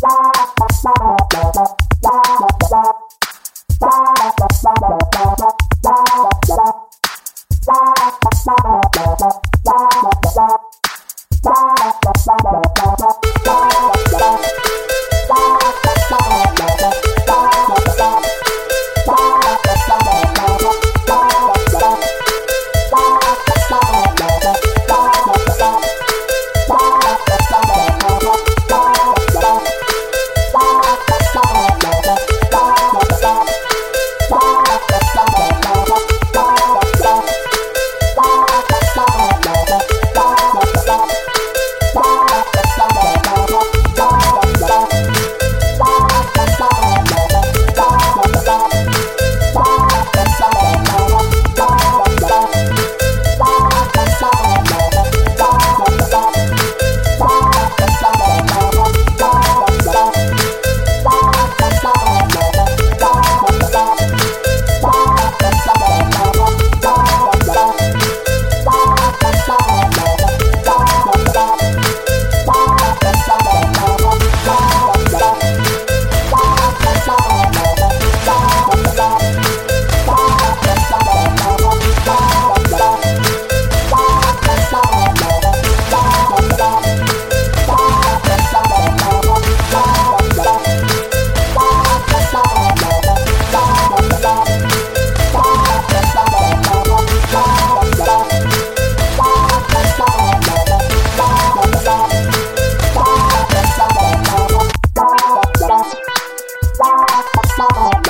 Bye. Música